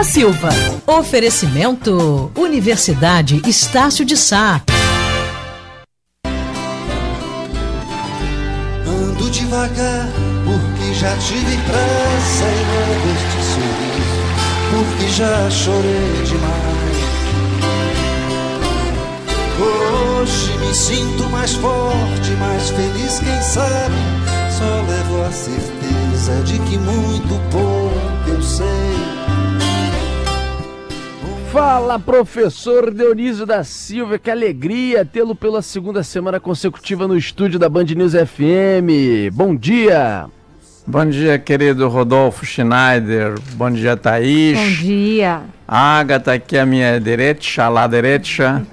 da Silva. Oferecimento Universidade Estácio de Sá. Ando devagar porque já tive pressa e não este sorriso porque já chorei demais. Hoje me sinto mais forte, mais feliz, quem sabe? Só levo a certeza de que muito pouco Fala, professor Dionísio da Silva, que alegria tê-lo pela segunda semana consecutiva no estúdio da Band News FM. Bom dia! Bom dia, querido Rodolfo Schneider. Bom dia, Thaís. Bom dia. Agatha aqui à minha direita, lá direita.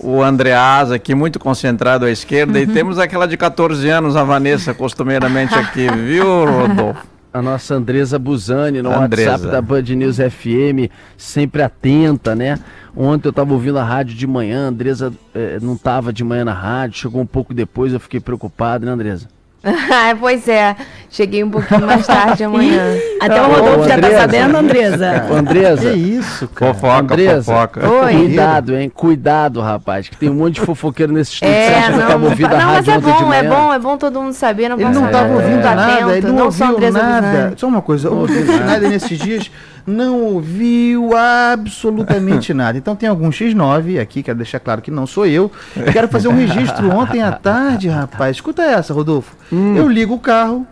O Andreas aqui muito concentrado à esquerda. E temos aquela de 14 anos, a Vanessa, costumeiramente aqui, viu, Rodolfo? A nossa Andresa Buzani no Andresa. WhatsApp da Band News FM, sempre atenta, né? Ontem eu estava ouvindo a rádio de manhã, a Andresa eh, não estava de manhã na rádio, chegou um pouco depois, eu fiquei preocupado, né, Andresa? Ah, pois é, cheguei um pouquinho mais tarde amanhã. Até o Rodolfo ô, já tá sabendo, Andresa. Andresa, Que isso, cara? Fofoca, Andresa. fofoca. Oi. cuidado, hein? Cuidado, rapaz, que tem um monte de fofoqueiro nesse estúdio. Você É, acha que eu não, tava ouvindo a não, mas rádio é ontem de bom, é bom, é bom todo mundo saber, não Ele não ficar ouvindo muito nada, atento, ele não, sou ouviu Andresa nada. Só uma coisa, o Schneider nesses dias não ouviu absolutamente nada. Então tem algum X9 aqui, quero deixar claro que não sou eu. Quero fazer um registro ontem à tarde, rapaz. Escuta essa, Rodolfo. Eu ligo o carro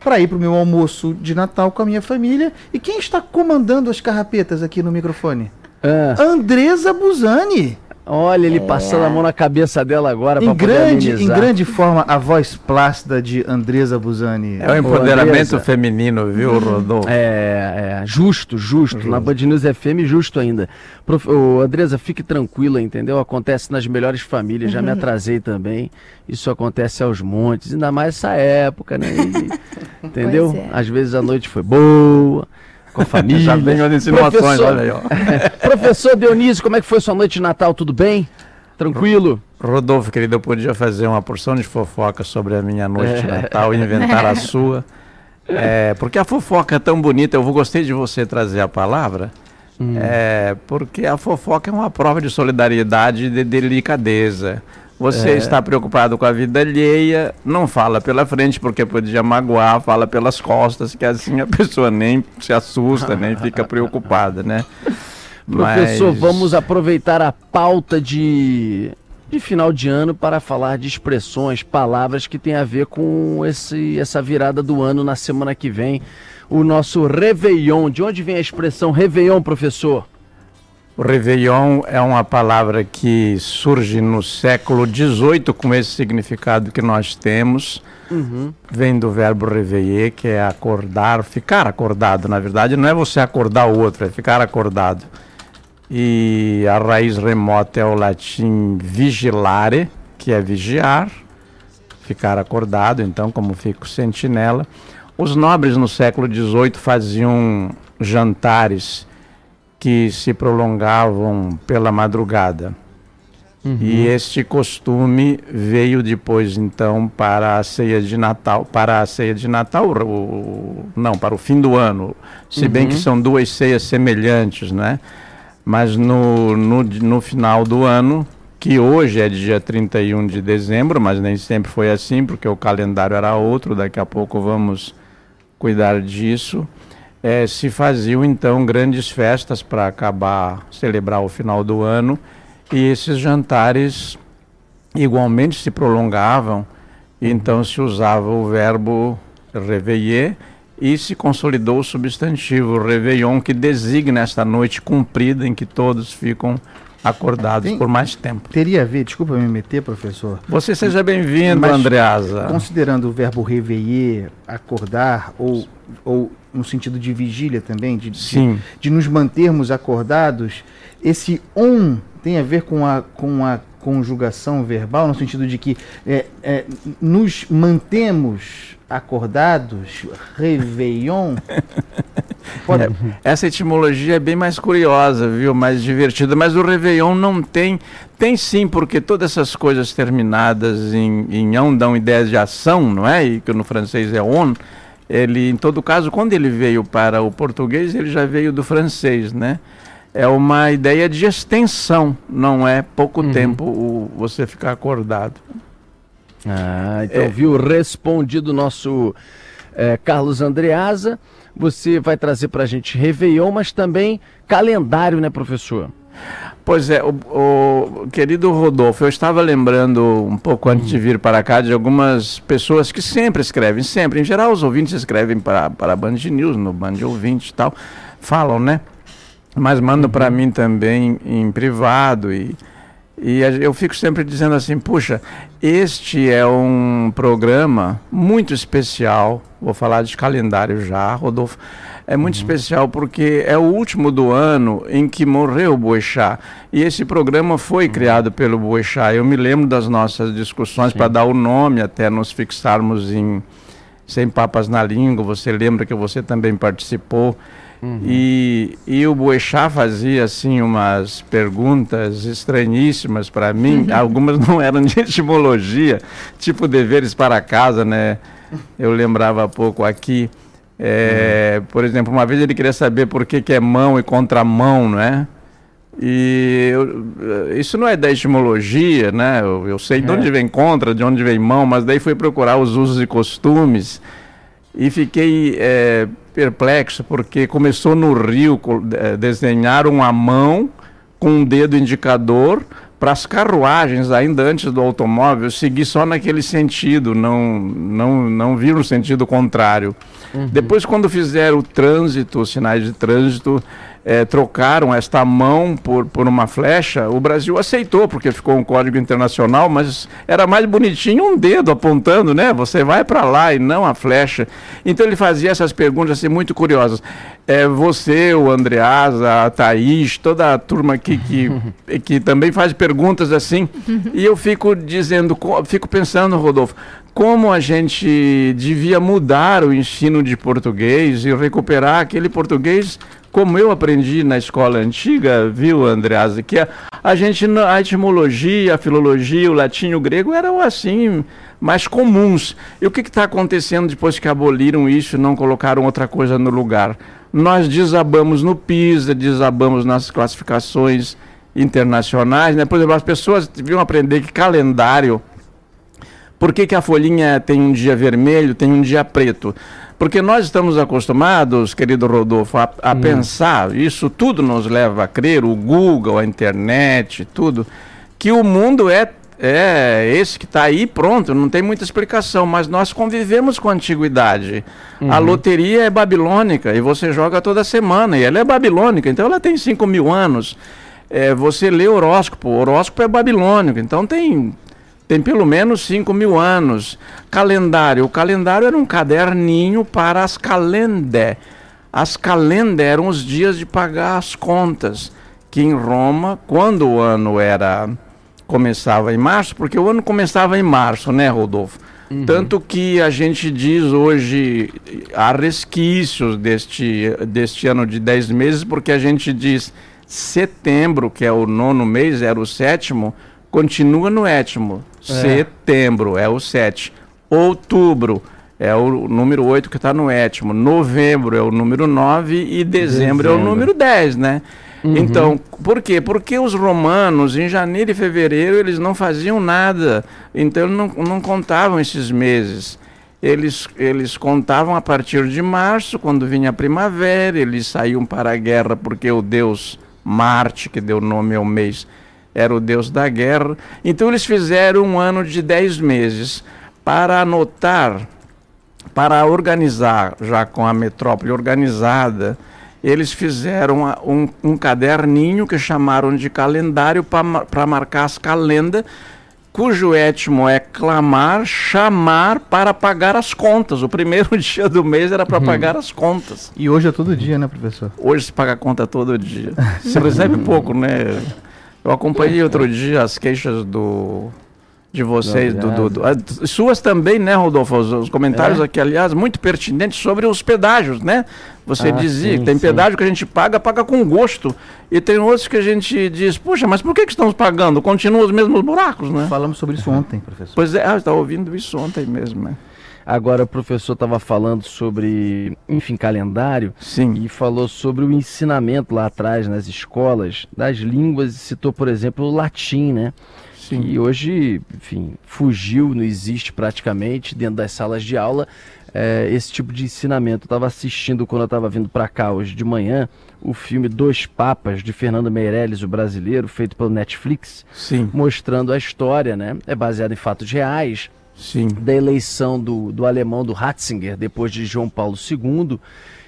para ir pro meu almoço de Natal com a minha família. E quem está comandando as carrapetas aqui no microfone? Ah, Andresa Buzani. Olha, ele passando a mão na cabeça dela agora Em pra poder grande, em grande forma, a voz plácida de Andresa Buzani. É o empoderamento Andresa. feminino, viu, Rodolfo? É, é, justo, justo. Na Band News FM, justo ainda. Prof... Ô, Andresa, fique tranquila, entendeu? Acontece nas melhores famílias, já me atrasei também. Isso acontece aos montes, ainda mais essa época, né? E- entendeu? É. Às vezes a noite foi boa, com a família. Já vem as insinuações, Professor- olha aí, ó. Professor Dionísio, como é que foi sua noite de Natal? Tudo bem? Tranquilo? Rodolfo, querido, eu podia fazer uma porção de fofoca sobre a minha noite de É. Natal e inventar a sua. É, porque a fofoca é tão bonita, eu gostei de você trazer a palavra, é, porque a fofoca é uma prova de solidariedade e de delicadeza. Você está preocupado com a vida alheia, não fala pela frente porque podia magoar, fala pelas costas, que assim a pessoa nem se assusta, nem fica preocupada, né? Professor, Mas- vamos aproveitar a pauta de, de final de ano para falar de expressões, palavras que tem a ver com esse, essa virada do ano na semana que vem. O nosso Réveillon. De onde vem a expressão Réveillon, professor? O Réveillon é uma palavra que surge no século XVIII com esse significado que nós temos. Vem do verbo réveiller, que é acordar, ficar acordado. Na verdade, não é você acordar o outro, é ficar acordado. E a raiz remota é o latim vigilare, que é vigiar, ficar acordado, então, como fico sentinela. Os nobres no século XVIII faziam jantares que se prolongavam pela madrugada. E este costume veio depois então para a ceia de Natal, para a ceia de Natal, o- não, para o fim do ano. Se bem que são duas ceias semelhantes, né? Mas no, no, no final do ano, que hoje é dia 31 de dezembro, mas nem sempre foi assim, porque o calendário era outro, daqui a pouco vamos cuidar disso. Eh, se faziam então grandes festas para acabar, celebrar o final do ano, e esses jantares igualmente se prolongavam, e então se usava o verbo réveiller e se consolidou o substantivo réveillon, que designa esta noite cumprida em que todos ficam acordados Tem- por mais tempo. Teria a ver, desculpa me meter, professor, Você seja bem-vindo, Andreasa. considerando o verbo reveiller, acordar, ou, ou no sentido de vigília também, de, de, de nos mantermos acordados, esse on tem a ver com a, com a conjugação verbal, no sentido de que é, é, nos mantemos acordados, réveillon. Pode, Essa etimologia é bem mais curiosa, viu? Mais divertida. Mas o Réveillon não tem. Tem sim, porque todas essas coisas terminadas em, em on dão ideias de ação, não é? E que no francês é on. Ele, em todo caso, quando ele veio para o português, ele já veio do francês, né? É uma ideia de extensão, não é pouco Uhum. tempo o, você ficar acordado. Ah, então É. viu respondido nosso eh, Carlos Andreasa. Você vai trazer para a gente Réveillon, mas também calendário, né, professor? Pois é, o, o querido Rodolfo, eu estava lembrando um pouco antes de vir para cá de algumas pessoas que sempre escrevem, sempre. Em geral, os ouvintes escrevem para, para a Band News, no Band Ouvinte e tal, falam, né? Mas mandam para mim também em privado e, e eu fico sempre dizendo assim, puxa, este é um programa muito especial, vou falar de calendário já, Rodolfo, é muito especial porque é o último do ano em que morreu o Boechat. E esse programa foi criado pelo Boechat. Eu me lembro das nossas discussões para dar o nome até nos fixarmos em Sem Papas na Língua. Você lembra que você também participou. E, e o Boechat fazia assim umas perguntas estranhíssimas para mim. Algumas não eram de etimologia, tipo deveres para casa, né? Eu lembrava há pouco aqui. É, Por exemplo, uma vez ele queria saber por que, que é mão e contramão, não é? E eu- isso não é da etimologia, né? Eu, eu sei de onde vem contra, de onde vem mão, mas daí fui procurar os usos e costumes e fiquei é, perplexo porque começou no Rio eh, desenharam a mão com um dedo indicador para as carruagens ainda antes do automóvel seguir só naquele sentido, não não não vir no sentido contrário. Depois quando fizeram o trânsito, os sinais de trânsito eh, trocaram esta mão por, por uma flecha, o Brasil aceitou, porque ficou um código internacional, mas era mais bonitinho um dedo apontando, né? Você vai para lá e não a flecha. Então ele fazia essas perguntas assim, muito curiosas. É, você, o Andreasa, a Thaís, toda a turma aqui que, que também faz perguntas assim, e eu fico dizendo, co- fico pensando, Rodolfo, como a gente devia mudar o ensino de português e recuperar aquele português como eu aprendi na escola antiga, viu, Andreasa, que a, a gente, a etimologia, a filologia, o latim e o grego eram assim mais comuns. E o que está acontecendo depois que aboliram isso e não colocaram outra coisa no lugar? Nós desabamos no PISA, desabamos nas classificações internacionais, né? Por exemplo, as pessoas deviam aprender que calendário por que, que a folhinha tem um dia vermelho, tem um dia preto? Porque nós estamos acostumados, querido Rodolfo, a, a pensar, isso tudo nos leva a crer, o Google, a internet, tudo, que o mundo é, é esse que está aí pronto, não tem muita explicação, mas nós convivemos com a antiguidade. A loteria é babilônica e você joga toda semana, e ela é babilônica, então ela tem 5 mil anos. É, você lê horóscopo, o horóscopo é babilônico, então tem tem pelo menos 5 mil anos. Calendário. O calendário era um caderninho para as calendé. As calendé eram os dias de pagar as contas. Que em Roma, quando o ano era. começava em março, porque o ano começava em março, né, Rodolfo? Tanto que a gente diz hoje, há resquícios deste, deste ano de 10 meses, porque a gente diz setembro, que é o nono mês, era o sétimo, continua no étimo. Setembro é o 7. Outubro é o número 8 que está no étimo. Novembro é o número 9 e dezembro, é o Dezembro. número 10, né? Então, por quê? Porque os romanos, em janeiro e fevereiro, eles não faziam nada. Então, eles não, não contavam esses meses. Eles, eles contavam a partir de março, quando vinha a primavera, eles saíam para a guerra porque o deus Marte, que deu nome ao mês, era o deus da guerra. Então eles fizeram um ano de 10 meses para anotar, para organizar, já com a metrópole organizada, eles fizeram um, um caderninho que chamaram de calendário para marcar as calendas, cujo étimo é clamar, chamar para pagar as contas. O primeiro dia do mês era para pagar as contas. E hoje é todo dia, né, professor? Hoje se paga a conta todo dia. Você recebe pouco, né? Eu acompanhei outro dia as queixas do de vocês, do, do- do- ah, suas também, né, Rodolfo? Os, os comentários É? aqui, aliás, muito pertinentes sobre os pedágios, né? Você Ah, dizia sim, que tem sim. pedágio que a gente paga, paga com gosto. E tem outros que a gente diz, puxa, mas por que, que estamos pagando? Continuam os mesmos buracos, né? Falamos sobre isso ontem, professor. Pois é, ah, eu estava ouvindo isso ontem mesmo, né? Agora o professor estava falando sobre, enfim, calendário. Sim. E falou sobre o ensinamento lá atrás nas escolas das línguas citou, por exemplo, o latim, né? Sim. Que hoje, enfim, fugiu, não existe praticamente dentro das salas de aula é, esse tipo de ensinamento. Eu estava assistindo quando eu estava vindo para cá hoje de manhã o filme Dois Papas de Fernando Meirelles, o brasileiro, feito pelo Netflix, Sim. mostrando a história, né? É baseado em fatos reais Sim. da eleição do, do alemão do Ratzinger depois de João Paulo II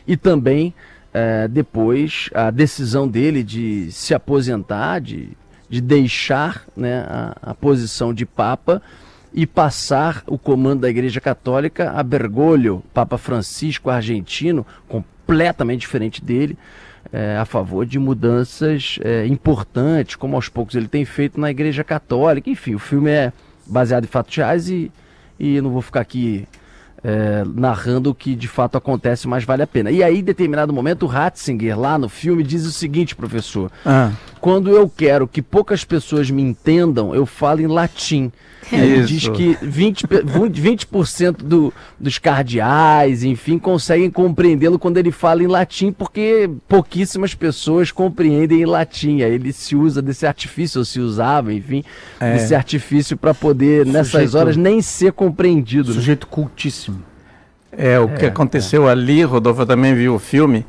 e também é, depois a decisão dele de se aposentar, de, de deixar né, a, a posição de Papa e passar o comando da Igreja Católica a Bergoglio, Papa Francisco argentino, completamente diferente dele, é, a favor de mudanças é, importantes, como aos poucos ele tem feito na Igreja Católica. Enfim, o filme é baseado em fatos reais e, e não vou ficar aqui é, narrando o que de fato acontece, mas vale a pena. E aí, em determinado momento, o Ratzinger, lá no filme, diz o seguinte, professor: Ah, quando eu quero que poucas pessoas me entendam, eu falo em latim. Ele diz que 20%, pe- 20% do, dos cardeais, enfim, conseguem compreendê-lo quando ele fala em latim, porque pouquíssimas pessoas compreendem em latim. Aí ele se usa desse artifício, ou se usava, enfim, É. desse artifício para poder, nessas Sujeito- horas, nem ser compreendido. né? Sujeito cultíssimo. É, o que aconteceu ali, Rodolfo, também vi o filme.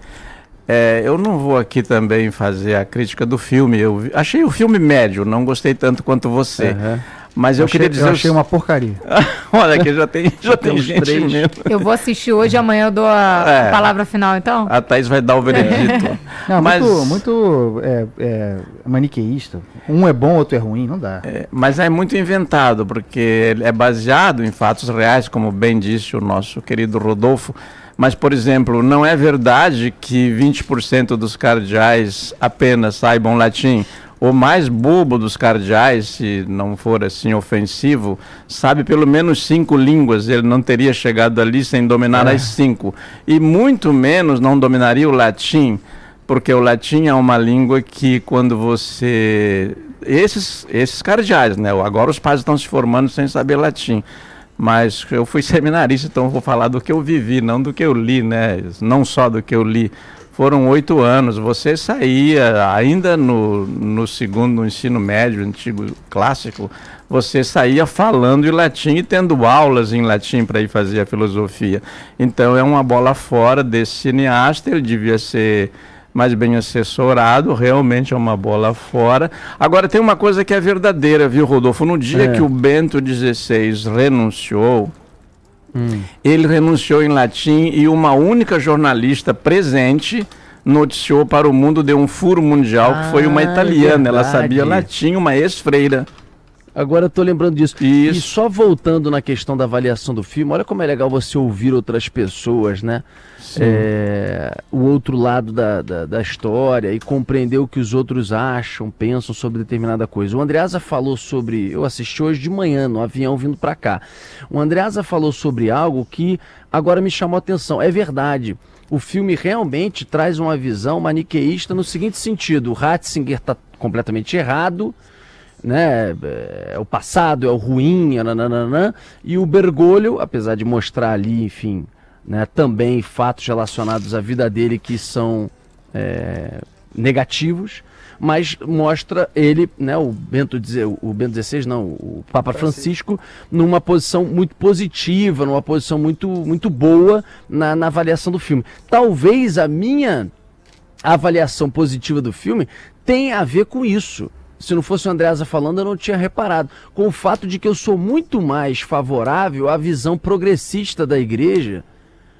É, eu não vou aqui também fazer a crítica do filme. Eu vi- achei o filme médio, não gostei tanto quanto você. Aham. Mas eu, achei, queria dizer. eu achei uma porcaria. Olha, que já tem, já tem temos gente três. mesmo. Eu vou assistir hoje, amanhã eu dou a É. palavra final, então? A Thaís vai dar o veredito. Não, Mas- muito, muito é, é, maniqueísta. Um é bom, outro é ruim, não dá. É, mas é muito inventado, porque é baseado em fatos reais, como bem disse o nosso querido Rodolfo. Mas, por exemplo, não é verdade que 20% dos cardeais apenas saibam latim. O mais bobo dos cardeais, se não for assim ofensivo, sabe pelo menos cinco línguas. Ele não teria chegado ali sem dominar as cinco. E muito menos não dominaria o latim porque o latim é uma língua que quando você esses esses cardeais, né? Agora os pais estão se formando sem saber latim. Mas eu fui seminarista, então vou falar do que eu vivi, não do que eu li, né? Não só do que eu li. Foram oito anos. Você saía, ainda no, no segundo ensino médio, antigo clássico, você saía falando em latim e tendo aulas em latim para ir fazer a filosofia. Então é uma bola fora desse cineasta, ele devia ser mais bem assessorado, realmente é uma bola fora. Agora tem uma coisa que é verdadeira, viu, Rodolfo? No dia É. que o Bento XVI renunciou, ele renunciou em latim e uma única jornalista presente noticiou para o mundo, deu um furo mundial, que foi uma Ah, italiana. Ela sabia latim, uma ex-freira. Agora eu tô lembrando disso. Isso. E só voltando na questão da avaliação do filme, olha como é legal você ouvir outras pessoas, né? É, o outro lado da, da, da história e compreender o que os outros acham, pensam sobre determinada coisa. O Andreasa falou sobre. Eu assisti hoje de manhã no avião vindo para cá. O Andreasa falou sobre algo que agora me chamou a atenção. É verdade. O filme realmente traz uma visão maniqueísta no seguinte sentido: o Ratzinger está completamente errado né? É o passado, é o ruim, nananana, e o Bergoglio, apesar de mostrar ali, enfim, né, também fatos relacionados à vida dele que são é, negativos, mas mostra ele, né, o Bento, o Bento XVI, não, o Papa Francisco, numa posição muito positiva, numa posição muito, muito boa na, na avaliação do filme. Talvez a minha avaliação positiva do filme tem a ver com isso. Se não fosse o Andreasa falando, eu não tinha reparado. Com o fato de que eu sou muito mais favorável à visão progressista da igreja,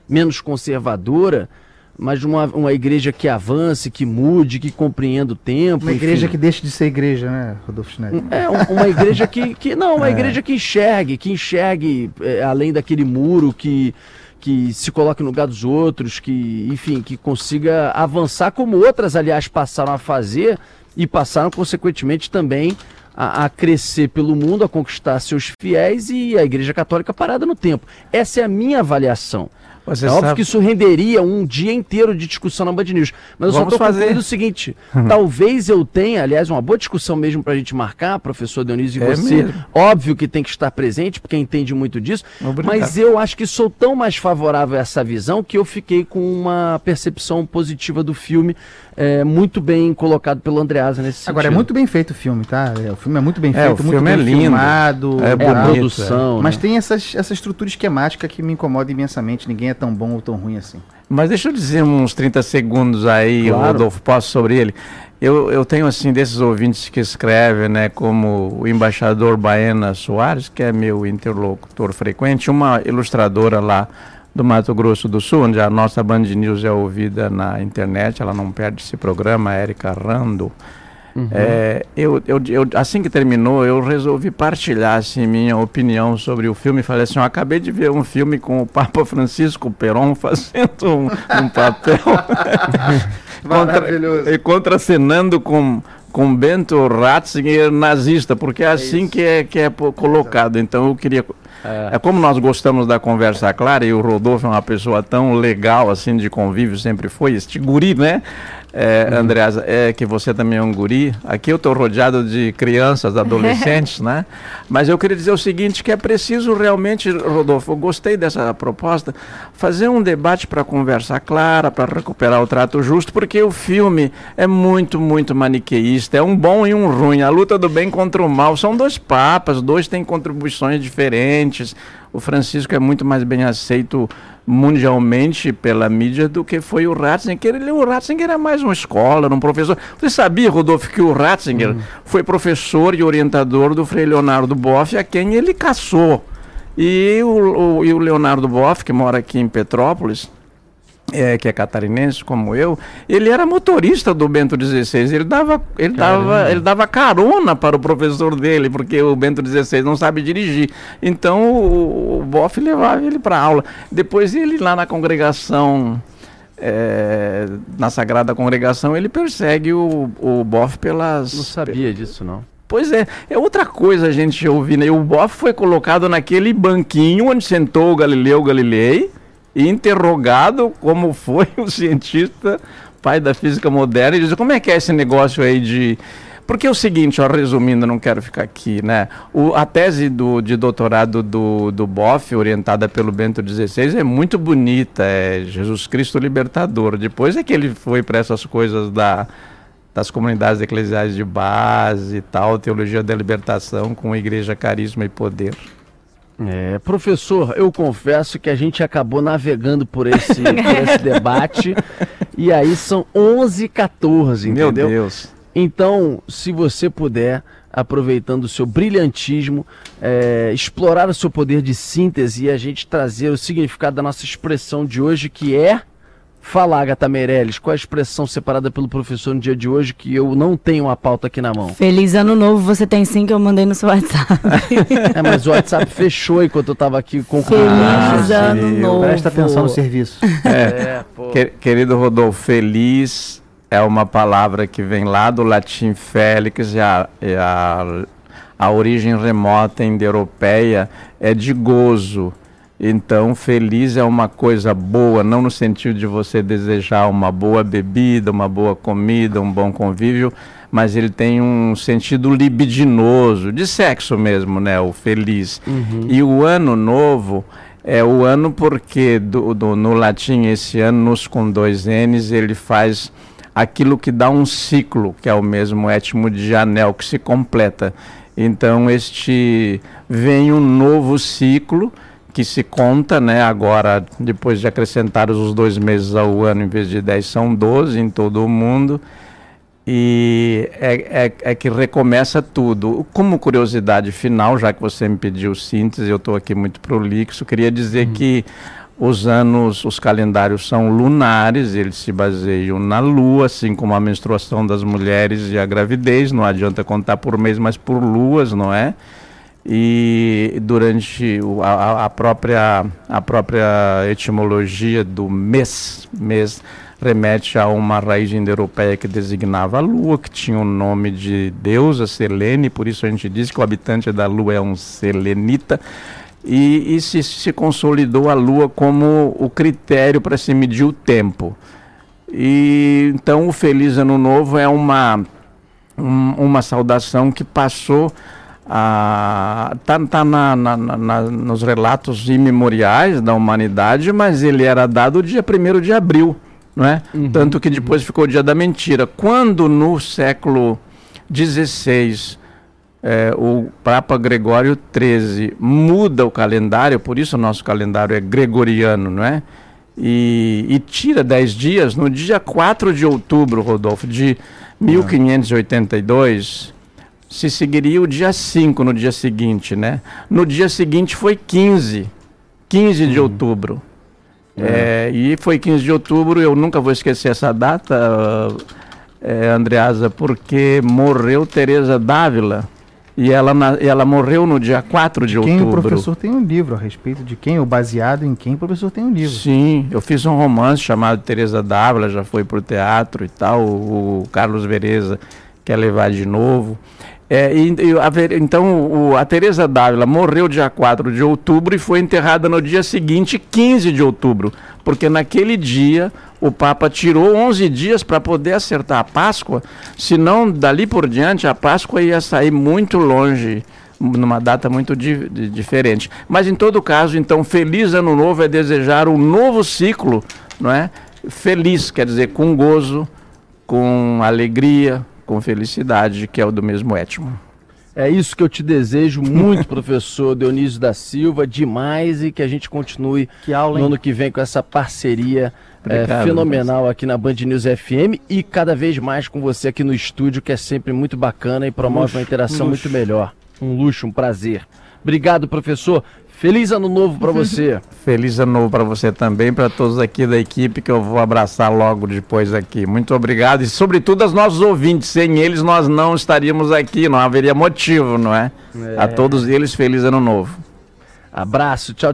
menos conservadora, mas uma, uma igreja que avance, que mude, que compreenda o tempo. Uma igreja enfim. que deixa de ser igreja, né, Rodolfo Schneider? É, um- uma igreja que, que não, uma igreja que enxergue, que enxergue é, além daquele muro, que, que se coloque no lugar dos outros, que, enfim, que consiga avançar como outras, aliás, passaram a fazer e passaram, consequentemente, também a, a crescer pelo mundo, a conquistar seus fiéis e a Igreja Católica parada no tempo. Essa é a minha avaliação. Você é óbvio sabe... que isso renderia um dia inteiro de discussão na Band News. Mas eu Vamos só estou fazer o seguinte: talvez eu tenha, aliás, uma boa discussão mesmo para a gente marcar, professor Dionísio e é você. Mesmo. Óbvio que tem que estar presente, porque entende muito disso. Obrigado. Mas eu acho que sou tão mais favorável a essa visão que eu fiquei com uma percepção positiva do filme é, muito bem colocado pelo Andreasa nesse Agora, é muito bem feito o filme, tá? É, o filme é muito bem é, feito, muito bem é lindo. filmado. É, bonito, a produção. Né? Mas tem essas, essa estrutura esquemática que me incomoda imensamente. Ninguém é tão bom ou tão ruim assim. Mas deixa eu dizer uns 30 segundos aí, claro. Rodolfo, posso sobre ele. Eu, eu tenho, assim, desses ouvintes que escrevem, né, como o embaixador Baena Soares, que é meu interlocutor frequente, uma ilustradora lá do Mato Grosso do Sul, onde a nossa Band News é ouvida na internet, ela não perde esse programa, a Erika Rando. Uhum. É, eu, eu, eu, assim que terminou, eu resolvi partilhar assim, minha opinião sobre o filme. Falei assim: eu acabei de ver um filme com o Papa Francisco Peron fazendo um, um papel. Maravilhoso. Contra, e contracenando com, com Bento Ratzinger nazista, porque é, é assim que é, que é colocado. Então eu queria é. como nós gostamos da conversa clara e o Rodolfo é uma pessoa tão legal assim de convívio, sempre foi, este guri, né? É, uhum. Andreasa, é que você também é um guri. Aqui eu estou rodeado de crianças, adolescentes, né? Mas eu queria dizer o seguinte, que é preciso realmente, Rodolfo, eu gostei dessa proposta, fazer um debate para conversa clara, para recuperar o trato justo, porque o filme é muito, muito maniqueísta, é um bom e um ruim, a luta do bem contra o mal, são dois papas, dois têm contribuições diferentes, o Francisco é muito mais bem aceito mundialmente pela mídia do que foi o Ratzinger. Ele, o Ratzinger era mais uma escola, um professor. Você sabia, Rodolfo, que o Ratzinger uhum. foi professor e orientador do Frei Leonardo Boff, a quem ele caçou. E o, o, e o Leonardo Boff, que mora aqui em Petrópolis, é, que é catarinense como eu, ele era motorista do Bento XVI. Ele dava, ele dava, ele dava carona para o professor dele, porque o Bento XVI não sabe dirigir. Então o, o Boff levava ele para aula. Depois ele lá na congregação é, na Sagrada Congregação, ele persegue o, o Boff pelas. Não sabia disso, não. Pois é, é outra coisa a gente ouvir, né? O Boff foi colocado naquele banquinho onde sentou o Galileu Galilei interrogado como foi o cientista, pai da física moderna, e diz como é que é esse negócio aí de... Porque é o seguinte, ó, resumindo, não quero ficar aqui, né? O, a tese do, de doutorado do, do Boff, orientada pelo Bento XVI, é muito bonita, é Jesus Cristo Libertador. Depois é que ele foi para essas coisas da, das comunidades eclesiais de base e tal, teologia da libertação com igreja, carisma e poder. É, professor, eu confesso que a gente acabou navegando por esse, por esse debate e aí são 11 14 entendeu? Meu Deus. Então, se você puder, aproveitando o seu brilhantismo, é, explorar o seu poder de síntese e a gente trazer o significado da nossa expressão de hoje, que é Fala, Agatha Meirelles, qual a expressão separada pelo professor no dia de hoje que eu não tenho a pauta aqui na mão? Feliz ano novo, você tem sim que eu mandei no seu WhatsApp. é, mas o WhatsApp fechou enquanto eu estava aqui com Feliz ah, ano novo. Presta atenção no serviço. É, é querido Rodolfo, feliz é uma palavra que vem lá do latim félix e a, e a, a origem remota indo-europeia é de gozo então, feliz é uma coisa boa, não no sentido de você desejar uma boa bebida, uma boa comida, um bom convívio, mas ele tem um sentido libidinoso, de sexo mesmo, né? O feliz. Uhum. E o ano novo é o ano porque do, do, no latim esse ano, nos com dois N's, ele faz aquilo que dá um ciclo, que é o mesmo étimo de anel, que se completa. Então, este vem um novo ciclo que se conta, né? Agora, depois de acrescentar os dois meses ao ano, em vez de 10, são 12 em todo o mundo. E é, é, é, que recomeça tudo. Como curiosidade final, já que você me pediu síntese, eu estou aqui muito prolixo, queria dizer uhum. que os anos, os calendários são lunares, eles se baseiam na lua, assim como a menstruação das mulheres e a gravidez. Não adianta contar por mês, mas por luas, não é? E durante a, a, própria, a própria etimologia do mês, mês remete a uma raiz indo-europeia que designava a lua, que tinha o nome de deusa Selene, por isso a gente diz que o habitante da lua é um selenita. e, e se, se consolidou a Lua como o critério para se medir o tempo. E então o Feliz Ano Novo é uma, um, uma saudação que passou a tá, tá na, na, na, nos relatos imemoriais da humanidade, mas ele era dado dia 1 de abril, não é? Uhum, Tanto que depois uhum. ficou o dia da mentira. Quando no século XVI é, o Papa Gregório XIII muda o calendário, por isso o nosso calendário é gregoriano, não é? E, e tira 10 dias, no dia 4 de outubro, Rodolfo, de 1582, se seguiria o dia 5 no dia seguinte, né? No dia seguinte foi 15, 15 de uhum. outubro. É. É, e foi 15 de outubro, eu nunca vou esquecer essa data, é, Andreasa, porque morreu Teresa Dávila. E ela, ela morreu no dia 4 de quem outubro. o professor tem um livro a respeito de quem, ou baseado em quem o professor tem um livro. Sim, eu fiz um romance chamado Teresa Dávila, já foi para o teatro e tal. O, o Carlos Vereza quer levar de novo. É, e, e, a, então, o, a Teresa Dávila morreu dia 4 de outubro e foi enterrada no dia seguinte, 15 de outubro, porque naquele dia o Papa tirou 11 dias para poder acertar a Páscoa, senão dali por diante a Páscoa ia sair muito longe, numa data muito di di diferente. Mas em todo caso, então, feliz ano novo é desejar um novo ciclo, não é? Feliz, quer dizer, com gozo, com alegria, com felicidade, que é o do mesmo étimo. É isso que eu te desejo muito, professor Dionísio da Silva, demais e que a gente continue que aula, no ano que vem com essa parceria é, fenomenal aqui na Band News FM e cada vez mais com você aqui no estúdio, que é sempre muito bacana e promove luxo, uma interação muito melhor. Um luxo, um prazer. Obrigado, professor. Feliz ano novo para você. Feliz ano novo para você também, para todos aqui da equipe que eu vou abraçar logo depois aqui. Muito obrigado e sobretudo aos nossos ouvintes. Sem eles nós não estaríamos aqui, não haveria motivo, não é? é. A todos eles feliz ano novo. Abraço, tchau.